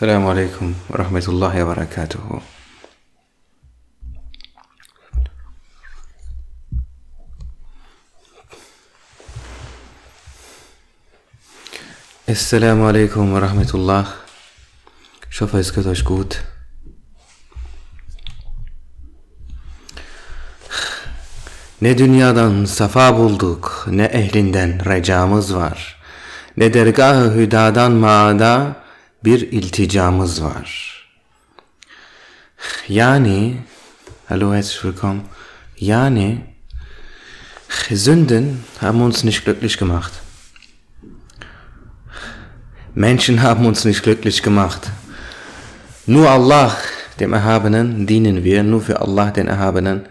Selamun Aleyküm ve Rahmetullahi ve Berekatuhu. Esselamu Aleyküm ve Rahmetullah. Ich hoffe, es. Ne dünyadan safa bulduk, ne ehlinden recamız var. Ne dergah-ı hüdadan maada, bir ilticamız var. Yani, hallo, herzlich willkommen. Yani, Sünden haben uns nicht glücklich gemacht. Menschen haben uns nicht glücklich gemacht. Nur Allah, dem Erhabenen, dienen wir, nur für Allah, den Erhabenen,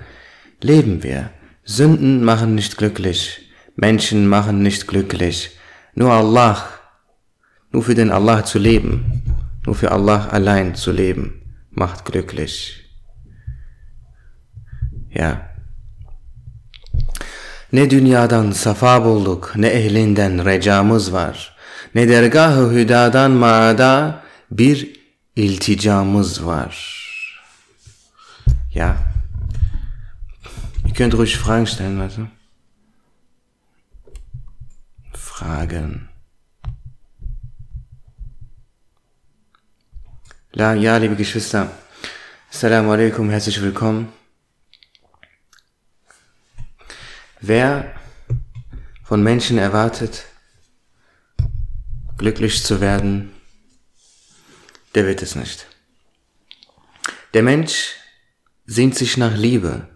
leben wir. Sünden machen nicht glücklich. Menschen machen nicht glücklich. Nur Allah, nur für den Allah zu leben, nur für Allah allein zu leben, macht glücklich. Ya. Ne dünyadan safa bulduk, ne ehlinden recamız var. Ne dergah-ı hüdadan maada bir ilticamız var. Ja. Ihr könnt ruhig Fragen stellen, warte. Fragen. La, ja, liebe Geschwister. Assalamu alaikum, herzlich willkommen. Wer von Menschen erwartet, glücklich zu werden, der wird es nicht. Der Mensch sehnt sich nach Liebe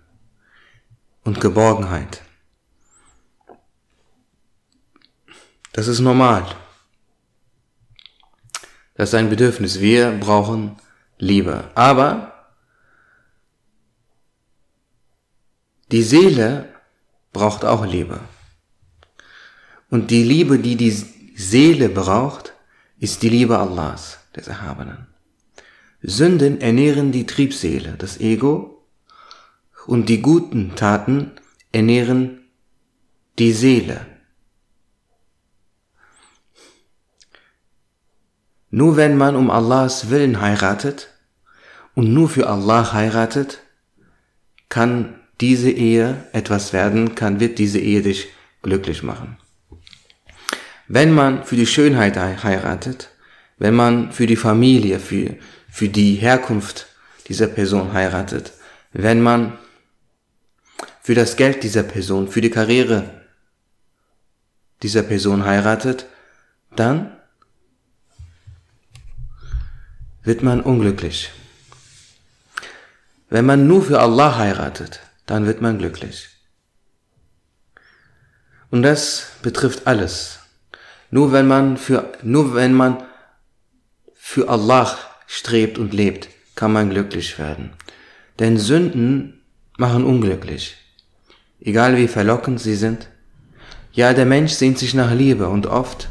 und Geborgenheit. Das ist normal. Das ist ein Bedürfnis. Wir brauchen Liebe. Aber die Seele braucht auch Liebe. Und die Liebe, die die Seele braucht, ist die Liebe Allahs, des Erhabenen. Sünden ernähren die Triebseele, das Ego, und die guten Taten ernähren die Seele. Nur wenn man um Allahs Willen heiratet und nur für Allah heiratet, kann diese Ehe etwas werden, kann, wird diese Ehe dich glücklich machen. Wenn man für die Schönheit heiratet, wenn man für die Familie, für, für die Herkunft dieser Person heiratet, wenn man für das Geld dieser Person, für die Karriere dieser Person heiratet, dann wird man unglücklich. Wenn man nur für Allah heiratet, dann wird man glücklich. Und das betrifft alles. Nur wenn man für, nur wenn man für Allah strebt und lebt, kann man glücklich werden. Denn Sünden machen unglücklich. Egal wie verlockend sie sind. Ja, der Mensch sehnt sich nach Liebe und oft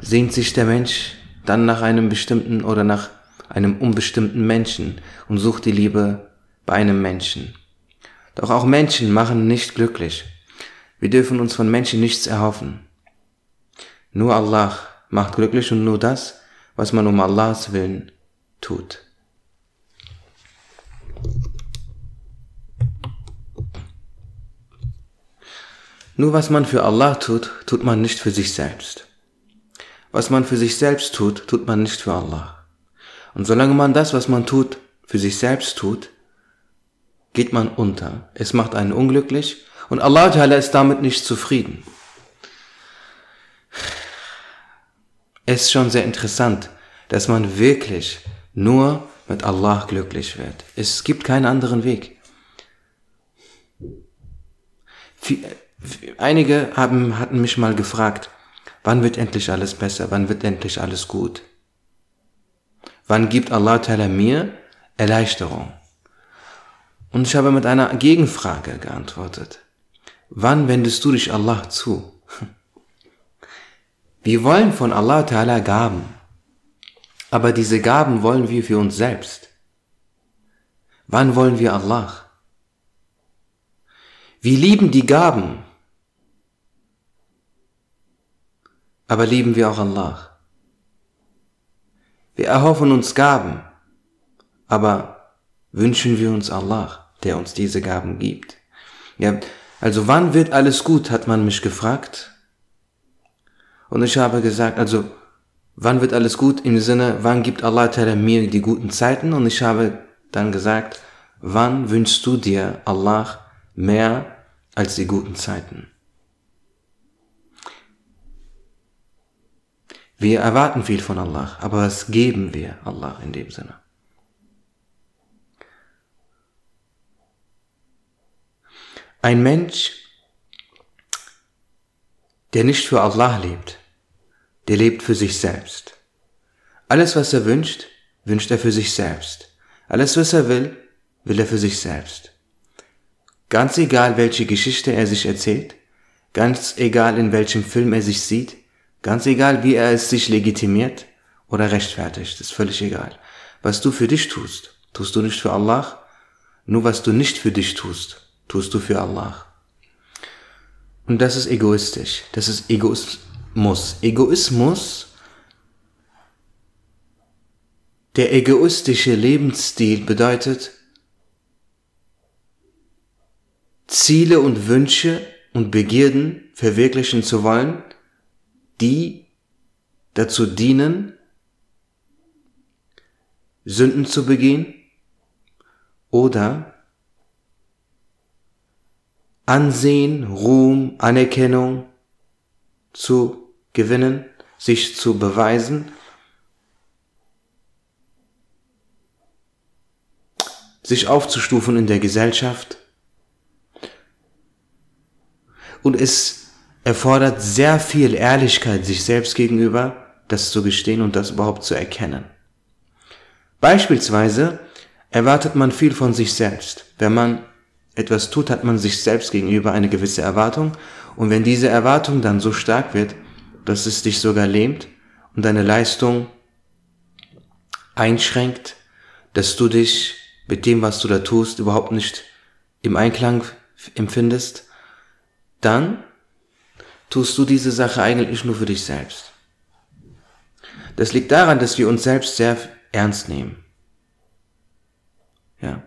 sehnt sich der Mensch dann nach einem bestimmten oder nach einem unbestimmten Menschen und sucht die Liebe bei einem Menschen. Doch auch Menschen machen nicht glücklich. Wir dürfen uns von Menschen nichts erhoffen. Nur Allah macht glücklich und nur das, was man um Allahs Willen tut. Nur was man für Allah tut, tut man nicht für sich selbst. Was man für sich selbst tut, tut man nicht für Allah. Und solange man das, was man tut, für sich selbst tut, geht man unter. Es macht einen unglücklich und Allah ist damit nicht zufrieden. Es ist schon sehr interessant, dass man wirklich nur mit Allah glücklich wird. Es gibt keinen anderen Weg. Einige haben, hatten mich mal gefragt, wann wird endlich alles besser, wann wird endlich alles gut? Wann gibt Allah Ta'ala mir Erleichterung? Und ich habe mit einer Gegenfrage geantwortet. Wann wendest du dich Allah zu? Wir wollen von Allah Ta'ala Gaben. Aber diese Gaben wollen wir für uns selbst. Wann wollen wir Allah? Wir lieben die Gaben. Aber lieben wir auch Allah? Wir erhoffen uns Gaben, aber wünschen wir uns Allah, der uns diese Gaben gibt. Ja, also wann wird alles gut, hat man mich gefragt. Und ich habe gesagt, also wann wird alles gut im Sinne, wann gibt Allah mir die guten Zeiten? Und ich habe dann gesagt, wann wünschst du dir Allah mehr als die guten Zeiten? Wir erwarten viel von Allah, aber was geben wir Allah in dem Sinne? Ein Mensch, der nicht für Allah lebt, der lebt für sich selbst. Alles, was er wünscht, wünscht er für sich selbst. Alles, was er will, will er für sich selbst. Ganz egal, welche Geschichte er sich erzählt, ganz egal, in welchem Film er sich sieht, ganz egal, wie er es sich legitimiert oder rechtfertigt, ist völlig egal. Was du für dich tust, tust du nicht für Allah, nur was du nicht für dich tust, tust du für Allah. Und das ist egoistisch, das ist Egoismus. Egoismus Der egoistische Lebensstil bedeutet, Ziele und Wünsche und Begierden verwirklichen zu wollen, die dazu dienen, Sünden zu begehen oder Ansehen, Ruhm, Anerkennung zu gewinnen, sich zu beweisen sich aufzustufen in der Gesellschaft. Und es erfordert sehr viel Ehrlichkeit sich selbst gegenüber, das zu gestehen und das überhaupt zu erkennen. Beispielsweise erwartet man viel von sich selbst. Wenn man etwas tut, hat man sich selbst gegenüber eine gewisse Erwartung. Und wenn diese Erwartung dann so stark wird, dass es dich sogar lähmt und deine Leistung einschränkt, dass du dich mit dem, was du da tust, überhaupt nicht im Einklang empfindest, dann tust du diese Sache eigentlich nur für dich selbst. Das liegt daran, dass wir uns selbst sehr ernst nehmen. Ja.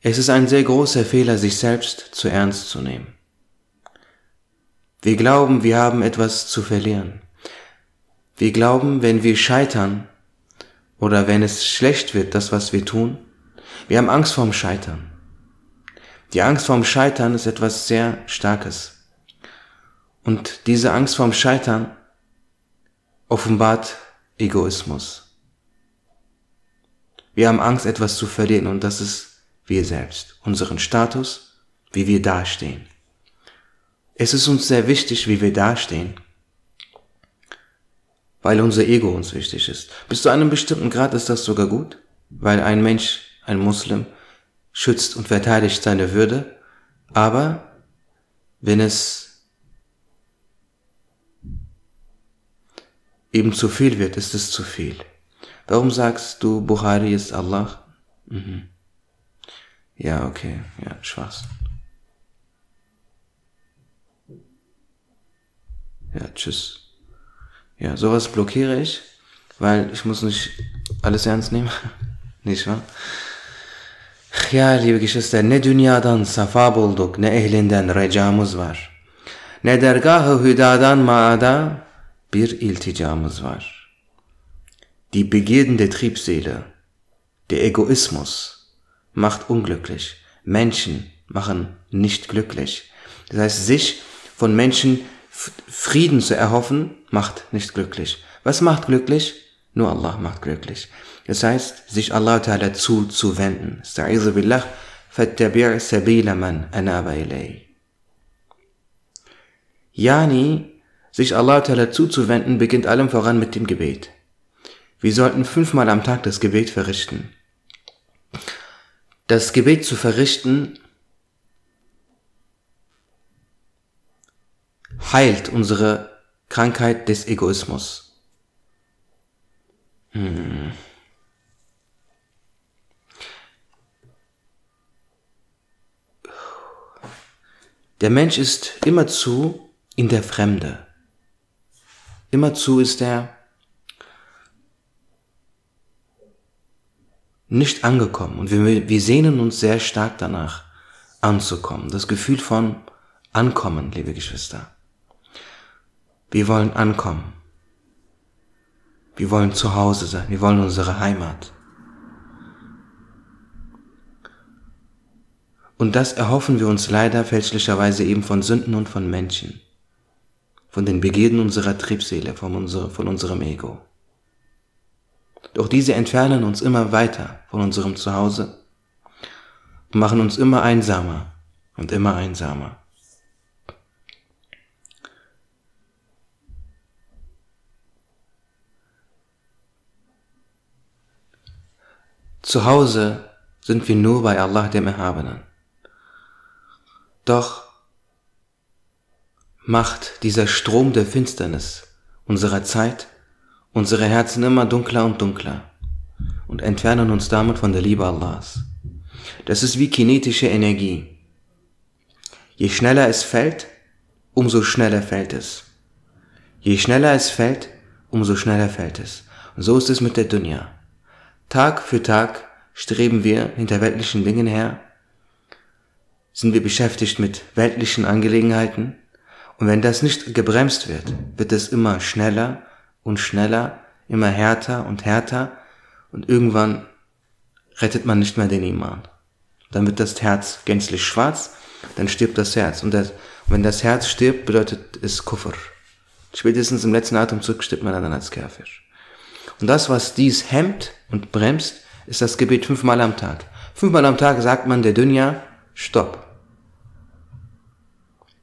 Es ist ein sehr großer Fehler, sich selbst zu ernst zu nehmen. Wir glauben, wir haben etwas zu verlieren. Wir glauben, wenn wir scheitern oder wenn es schlecht wird, das, was wir tun, wir haben Angst vorm Scheitern. Die Angst vorm Scheitern ist etwas sehr Starkes. Und diese Angst vorm Scheitern offenbart Egoismus. Wir haben Angst, etwas zu verlieren und das ist wir selbst, unseren Status, wie wir dastehen. Es ist uns sehr wichtig, wie wir dastehen, weil unser Ego uns wichtig ist. Bis zu einem bestimmten Grad ist das sogar gut, weil ein Mensch ein Muslim, schützt und verteidigt seine Würde, aber wenn es eben zu viel wird, ist es zu viel. Warum sagst du, Bukhari ist Allah? Mhm. Ja, okay, ja, Schwarz. Ja, tschüss. Ja, sowas blockiere ich, weil ich muss nicht alles ernst nehmen. nicht wahr? Ya liebe Geschwister, ne dünyadan safa bulduk, ne ehlinden recamız var. Ne dergahı hüdadan maada bir ilticamız var. Die Begierden der Triebseele, der Egoismus, macht unglücklich. Menschen machen nicht glücklich. Das heißt, sich von Menschen Frieden zu erhoffen, macht nicht glücklich. Was macht glücklich? Nur Allah macht glücklich. Das heißt, sich Allah Ta'ala zuzuwenden. Sta'izu. Yani, sich Allah Ta'ala zuzuwenden, beginnt allem voran mit dem Gebet. Wir sollten fünfmal am Tag das Gebet verrichten. Das Gebet zu verrichten heilt unsere Krankheit des Egoismus. Hm. Der Mensch ist immerzu in der Fremde. Immerzu ist er nicht angekommen. Und wir, wir sehnen uns sehr stark danach, anzukommen. Das Gefühl von Ankommen, liebe Geschwister. Wir wollen ankommen. Wir wollen zu Hause sein. Wir wollen unsere Heimat. Und das erhoffen wir uns leider fälschlicherweise eben von Sünden und von Menschen. Von den Begierden unserer Triebseele, von, unser, von unserem Ego. Doch diese entfernen uns immer weiter von unserem Zuhause und machen uns immer einsamer und immer einsamer. Zu Hause sind wir nur bei Allah dem Erhabenen. Doch macht dieser Strom der Finsternis unserer Zeit unsere Herzen immer dunkler und dunkler und entfernen uns damit von der Liebe Allahs. Das ist wie kinetische Energie. Je schneller es fällt, umso schneller fällt es. Je schneller es fällt, umso schneller fällt es. Und so ist es mit der Dunya. Tag für Tag streben wir hinter weltlichen Dingen her, sind wir beschäftigt mit weltlichen Angelegenheiten, und wenn das nicht gebremst wird, wird es immer schneller und schneller, immer härter und härter und irgendwann rettet man nicht mehr den Iman. Dann wird das Herz gänzlich schwarz, dann stirbt das Herz. Und das, wenn das Herz stirbt, bedeutet es Kuffer. Spätestens im letzten Atemzug stirbt man dann als Kafir. Und das, was dies hemmt und bremst, ist das Gebet fünfmal am Tag. Fünfmal am Tag sagt man der Dünja, stopp.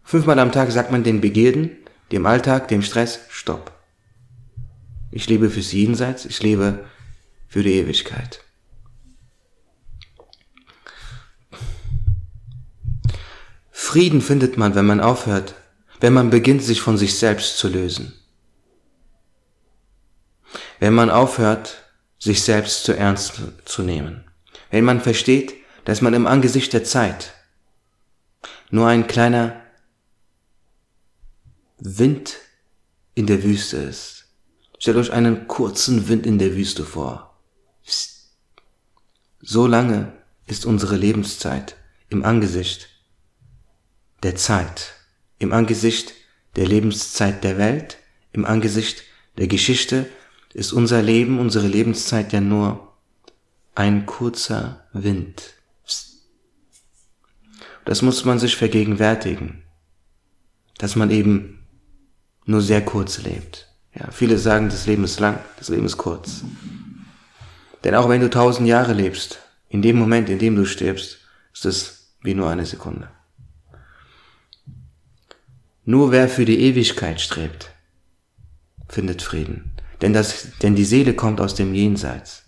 Fünfmal am Tag sagt man den Begierden, dem Alltag, dem Stress, stopp. Ich lebe fürs Jenseits, ich lebe für die Ewigkeit. Frieden findet man, wenn man aufhört, wenn man beginnt, sich von sich selbst zu lösen. Wenn man aufhört, sich selbst zu ernst zu nehmen. Wenn man versteht, dass man im Angesicht der Zeit nur ein kleiner Wind in der Wüste ist Stellt euch einen kurzen Wind in der Wüste vor. So lange ist unsere Lebenszeit im Angesicht der Zeit, im Angesicht der Lebenszeit der Welt, im Angesicht der Geschichte ist unser Leben, unsere Lebenszeit ja nur ein kurzer Wind. Das muss man sich vergegenwärtigen, dass man eben nur sehr kurz lebt. Ja, viele sagen, das Leben ist lang, das Leben ist kurz. Denn auch wenn du tausend Jahre lebst, in dem Moment, in dem du stirbst, ist es wie nur eine Sekunde. Nur wer für die Ewigkeit strebt, findet Frieden. Denn, das, denn die Seele kommt aus dem Jenseits.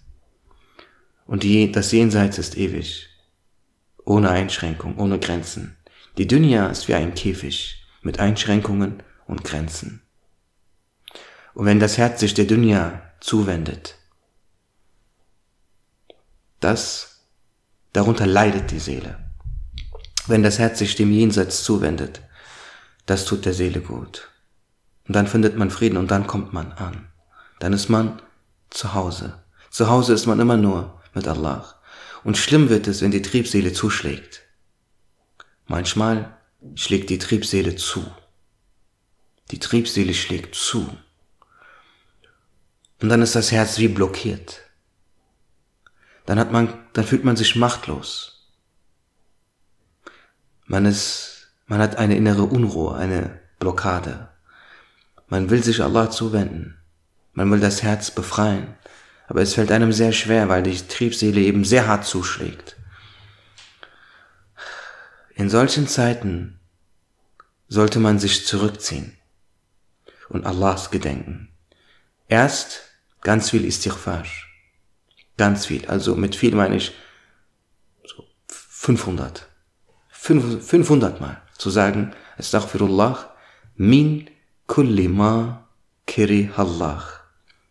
Und die, das Jenseits ist ewig. Ohne Einschränkung, ohne Grenzen. Die Dünja ist wie ein Käfig mit Einschränkungen und Grenzen. Und wenn das Herz sich der Dunya zuwendet, das, darunter leidet die Seele. Wenn das Herz sich dem Jenseits zuwendet, das tut der Seele gut. Und dann findet man Frieden und dann kommt man an. Dann ist man zu Hause. Zu Hause ist man immer nur mit Allah. Und schlimm wird es, wenn die Triebseele zuschlägt. Manchmal schlägt die Triebseele zu. Die Triebseele schlägt zu. Und dann ist das Herz wie blockiert. Dann hat man, dann fühlt man sich machtlos. Man ist, man hat eine innere Unruhe, eine Blockade. Man will sich Allah zuwenden. Man will das Herz befreien. Aber es fällt einem sehr schwer, weil die Triebseele eben sehr hart zuschlägt. In solchen Zeiten sollte man sich zurückziehen und Allahs gedenken. Erst Ganz viel Istighfar. Ganz viel. Also mit viel meine ich so 500. 500 Mal zu sagen, Astaghfirullah min kulli ma kiri Allah.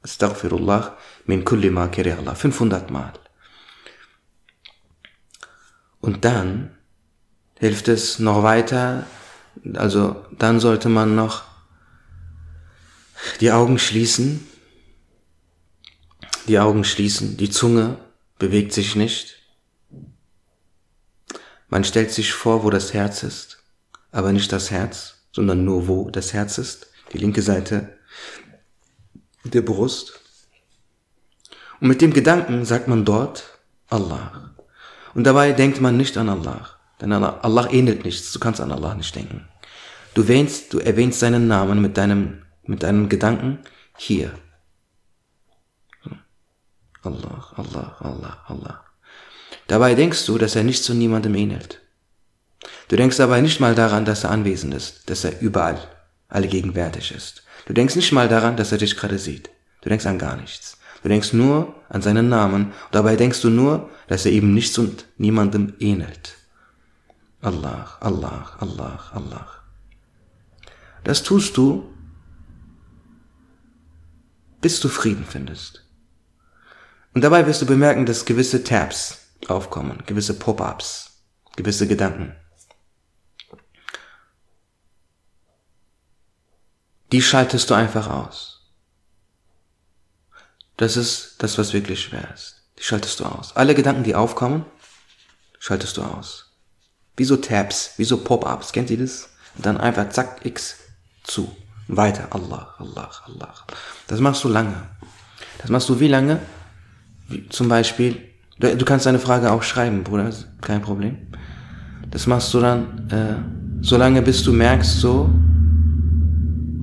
Astaghfirullah min kulli ma kiri Allah. 500 Mal. Und dann hilft es noch weiter, also dann sollte man noch die Augen schließen die Augen schließen, die Zunge bewegt sich nicht. Man stellt sich vor, wo das Herz ist, aber nicht das Herz, sondern nur wo das Herz ist, die linke Seite der Brust. Und mit dem Gedanken sagt man dort Allah. Und dabei denkt man nicht an Allah. Denn Allah ähnelt nichts. Du kannst an Allah nicht denken. Du erwähnst, du erwähnst seinen Namen mit deinem, mit deinem Gedanken hier. Allah, Allah, Allah, Allah. Dabei denkst du, dass er nicht zu niemandem ähnelt. Du denkst dabei nicht mal daran, dass er anwesend ist, dass er überall, allgegenwärtig ist. Du denkst nicht mal daran, dass er dich gerade sieht. Du denkst an gar nichts. Du denkst nur an seinen Namen dabei denkst du nur, dass er eben nichts und niemandem ähnelt. Allah, Allah, Allah, Allah. Das tust du, bis du Frieden findest. Und dabei wirst du bemerken, dass gewisse Tabs aufkommen, gewisse Pop-ups, gewisse Gedanken. Die schaltest du einfach aus. Das ist das, was wirklich schwer ist. Die schaltest du aus. Alle Gedanken, die aufkommen, schaltest du aus. Wie so Tabs, wie so Pop-ups. Kennt ihr das? Und dann einfach zack, X zu. Weiter. Allah, Allah, Allah. Das machst du lange. Das machst du wie lange? Wie zum Beispiel, du, du kannst deine Frage auch schreiben, Bruder. Kein Problem. Das machst du dann, äh, so lange bis du merkst, so,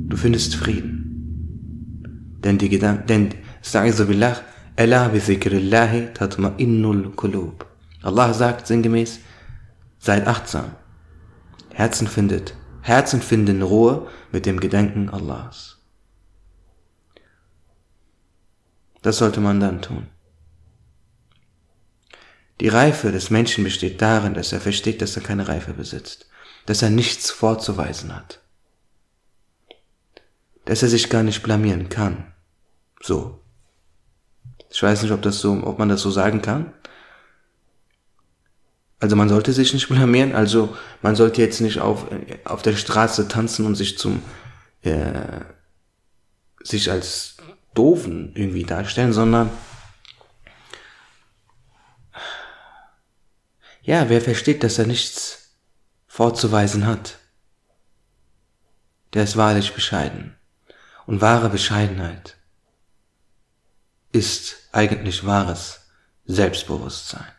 du findest Frieden. Denn die Gedanken, denn, Sta'idhu billah, Allah bi zikrillahi tatma'innul kulub. Allah sagt sinngemäß, seid achtsam. Herzen findet, Herzen finden Ruhe mit dem Gedenken Allahs. Das sollte man dann tun. Die Reife des Menschen besteht darin, dass er versteht, dass er keine Reife besitzt, dass er nichts vorzuweisen hat dass er sich gar nicht blamieren kann. So. Ich weiß nicht, ob das so, ob man das so sagen kann. Also man sollte sich nicht blamieren, also man sollte jetzt nicht auf, auf der Straße tanzen und sich zum, äh, sich als doofen irgendwie darstellen, sondern ja, wer versteht, dass er nichts vorzuweisen hat, der ist wahrlich bescheiden. Und wahre Bescheidenheit ist eigentlich wahres Selbstbewusstsein,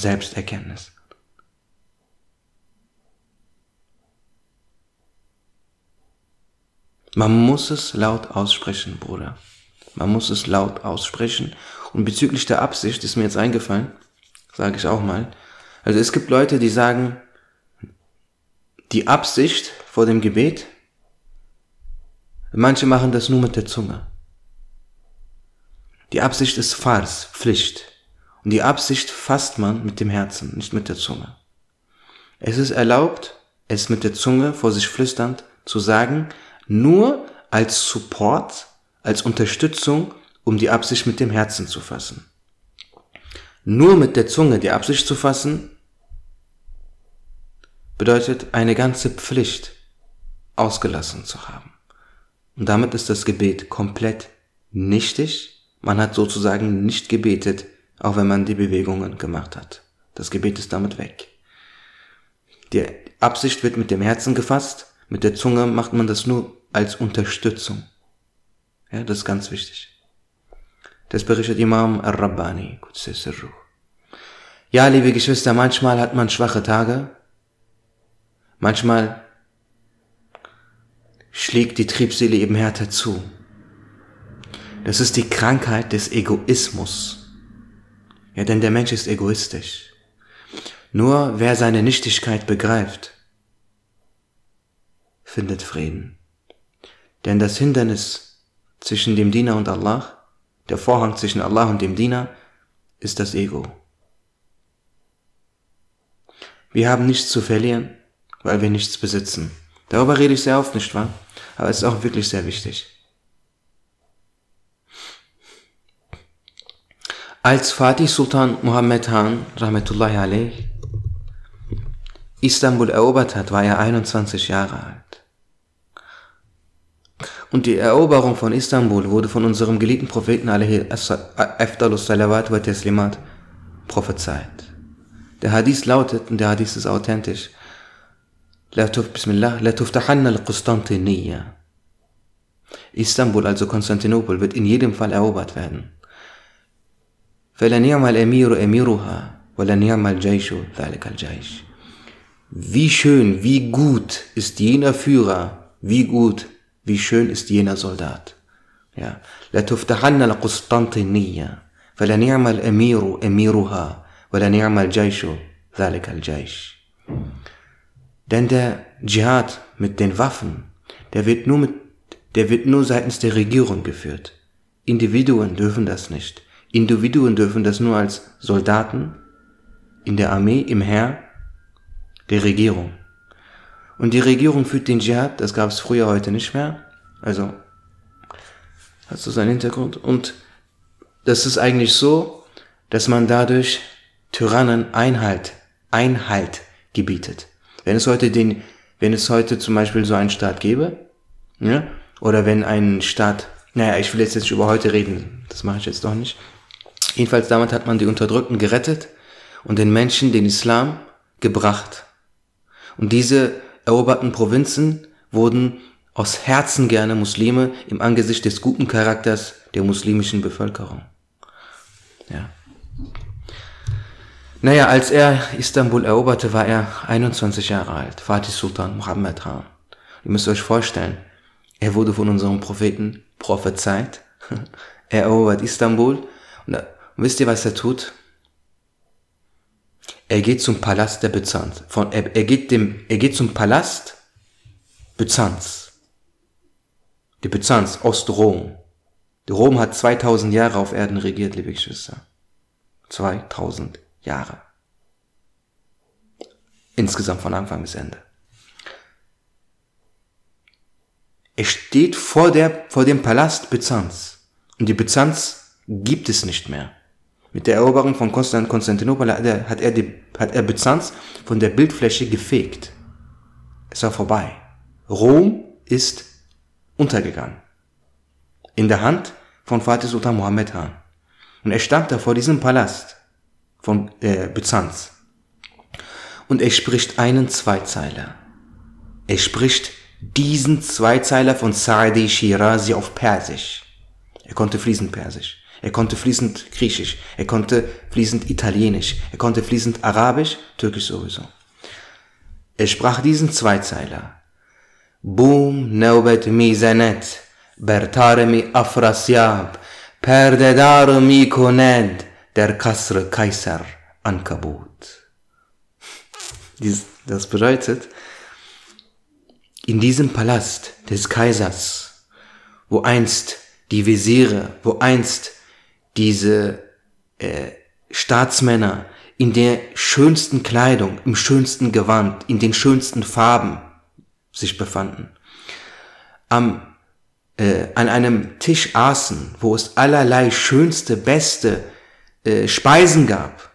Selbsterkenntnis. Man muss es laut aussprechen, Bruder. Man muss es laut aussprechen. Und bezüglich der Absicht ist mir jetzt eingefallen, sage ich auch mal. Also es gibt Leute, die sagen, die Absicht vor dem Gebet Manche machen das nur mit der Zunge. Die Absicht ist Fars, Pflicht. Und die Absicht fasst man mit dem Herzen, nicht mit der Zunge. Es ist erlaubt, es mit der Zunge vor sich flüsternd zu sagen, nur als Support, als Unterstützung, um die Absicht mit dem Herzen zu fassen. Nur mit der Zunge die Absicht zu fassen, bedeutet eine ganze Pflicht ausgelassen zu haben. Und damit ist das Gebet komplett nichtig. Man hat sozusagen nicht gebetet, auch wenn man die Bewegungen gemacht hat. Das Gebet ist damit weg. Die Absicht wird mit dem Herzen gefasst, mit der Zunge macht man das nur als Unterstützung. Ja, das ist ganz wichtig. Das berichtet Imam Al-Rabbani. Ja, liebe Geschwister, manchmal hat man schwache Tage. Manchmal schlägt die Triebseele eben härter zu. Das ist die Krankheit des Egoismus. Ja, denn der Mensch ist egoistisch. Nur wer seine Nichtigkeit begreift, findet Frieden. Denn das Hindernis zwischen dem Diener und Allah, der Vorhang zwischen Allah und dem Diener, ist das Ego. Wir haben nichts zu verlieren, weil wir nichts besitzen. Darüber rede ich sehr oft, nicht wahr? Aber es ist auch wirklich sehr wichtig. Als Fatih Sultan Muhammad Han, Rahmetullahi alayh, Istanbul erobert hat, war er 21 Jahre alt. Und die Eroberung von Istanbul wurde von unserem geliebten Propheten Afdalus Salawat wa Teslimat prophezeit. Der Hadith lautet, und der Hadith ist authentisch, Bismillah, La tuftahanna al-Qustantiniya. Istanbul, also Konstantinopel, wird in jedem Fall erobert werden. فَلَنِعْمَ الْأَمِيرُ أَمِيرُهَا وَلَنِعْمَ الْجَيْشُ ذَلِكَ الْجَيْشُ Wie schön, wie gut ist jener Führer, wie gut, wie schön ist jener Soldat. Ja. لتفتحن القسطنطينية فلنعم الأمير أميرها ولنعم الجيش ذلك الجيش. Denn der Dschihad mit den Waffen, der wird nur mit, der wird nur seitens der Regierung geführt. Individuen dürfen das nicht. Individuen dürfen das nur als Soldaten in der Armee, im Heer der Regierung. Und die Regierung führt den Dschihad, das gab es früher heute nicht mehr. Also hast du seinen Hintergrund. Und das ist eigentlich so, dass man dadurch Tyrannen Einhalt, Einhalt gebietet. Wenn es heute den, wenn es heute zum Beispiel so einen Staat gäbe, ja, oder wenn ein Staat, naja, ich will jetzt nicht über heute reden, das mache ich jetzt doch nicht. Jedenfalls damals hat man die Unterdrückten gerettet und den Menschen den Islam gebracht. Und diese eroberten Provinzen wurden aus Herzen gerne Muslime im Angesicht des guten Charakters der muslimischen Bevölkerung. Ja. Naja, als er Istanbul eroberte, war er 21 Jahre alt, Fatih Sultan Muhammad Khan. Ihr müsst euch vorstellen, er wurde von unserem Propheten prophezeit. Er erobert Istanbul. Und wisst ihr, was er tut? Er geht zum Palast der Byzanz. Von, er, er, geht dem, er geht zum Palast Byzanz. Die Byzanz, Ostrom. Rom hat 2000 Jahre auf Erden regiert, liebe Geschwister. 2000 Jahre. Insgesamt von Anfang bis Ende. Er steht vor, der, vor dem Palast Byzanz. Und die Byzanz gibt es nicht mehr. Mit der Eroberung von Konstantinopel hat er, hat er, die, hat er Byzanz von der Bildfläche gefegt. Es war vorbei. Rom ist untergegangen. In der Hand von Fatih Sultan Mohammed Han. Und er stand da vor diesem Palast von äh, Byzanz. Und er spricht einen Zweizeiler. Er spricht diesen Zweizeiler von Saadi Shirazi auf Persisch. Er konnte fließend Persisch. Er konnte fließend Griechisch, er konnte fließend Italienisch, er konnte fließend Arabisch, Türkisch sowieso. Er sprach diesen Zweizeiler. Boom mi zenet, bertare mi afrasiab, perdedare mi koned, der kasre Kaiser ankabut. Das bedeutet, in diesem Palast des Kaisers, wo einst die Visiere, wo einst diese äh, Staatsmänner in der schönsten Kleidung, im schönsten Gewand, in den schönsten Farben sich befanden, am, äh, an einem Tisch aßen, wo es allerlei schönste, beste äh, Speisen gab.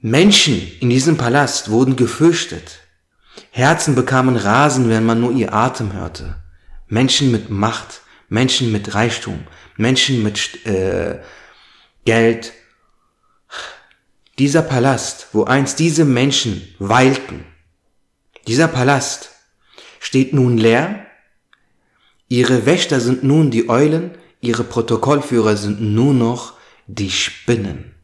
Menschen in diesem Palast wurden gefürchtet. Herzen bekamen Rasen, wenn man nur ihr Atem hörte. Menschen mit Macht, Menschen mit Reichtum, Menschen mit äh, Geld. Dieser Palast, wo einst diese Menschen weilten, dieser Palast steht nun leer. Ihre Wächter sind nun die Eulen, ihre Protokollführer sind nur noch die Spinnen.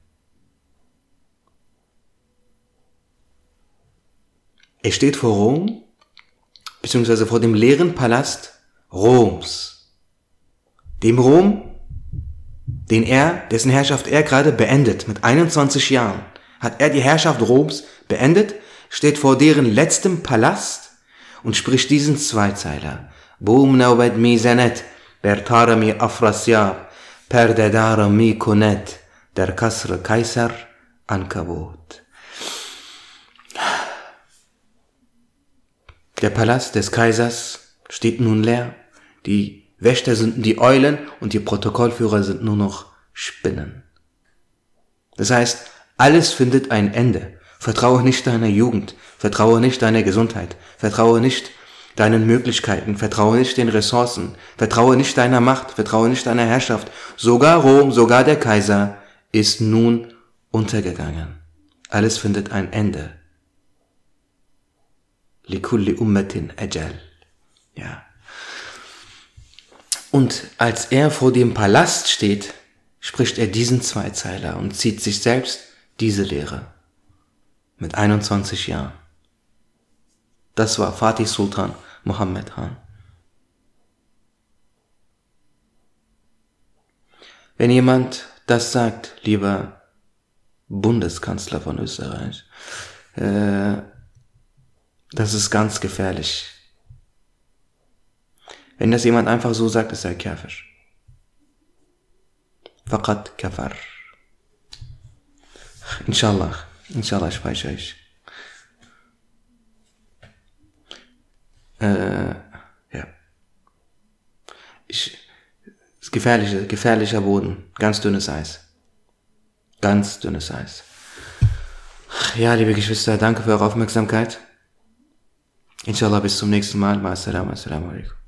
Er steht vor Rom, beziehungsweise vor dem leeren Palast Roms Dem Rom, den er, dessen Herrschaft er gerade beendet, mit 21 Jahren, hat er die Herrschaft Roms beendet, steht vor deren letztem Palast und spricht diesen Zweizeiler. Boom nawad mizanet, bertarami afrasyab, پردهدار می کند در کسر کیسر Ankabut. Der Palast des Kaisers steht nun leer, die Wächter sind die Eulen und die Protokollführer sind nur noch Spinnen. Das heißt, alles findet ein Ende. Vertraue nicht deiner Jugend, vertraue nicht deiner Gesundheit, vertraue nicht deinen Möglichkeiten, vertraue nicht den Ressourcen, vertraue nicht deiner Macht, vertraue nicht deiner Herrschaft. Sogar Rom, sogar der Kaiser ist nun untergegangen. Alles findet ein Ende. Likulli ummatin ajal. Ja. Und als er vor dem Palast steht, spricht er diesen Zweizeiler und zieht sich selbst diese Lehre. Mit 21 Jahren. Das war Fatih Sultan Mohammed Khan. Wenn jemand das sagt, lieber Bundeskanzler von Österreich, äh, das ist ganz gefährlich. Wenn das jemand einfach so sagt, ist er kafisch. Faqat kafar. Inshallah. Inshallah ich. Äh, ja. Ich, ist gefährlicher, gefährlicher Boden. Ganz dünnes Eis. Ganz dünnes Eis. Ja, liebe Geschwister, danke für eure Aufmerksamkeit. Inshallah bis zum nächsten Mal. Assalamu alaikum.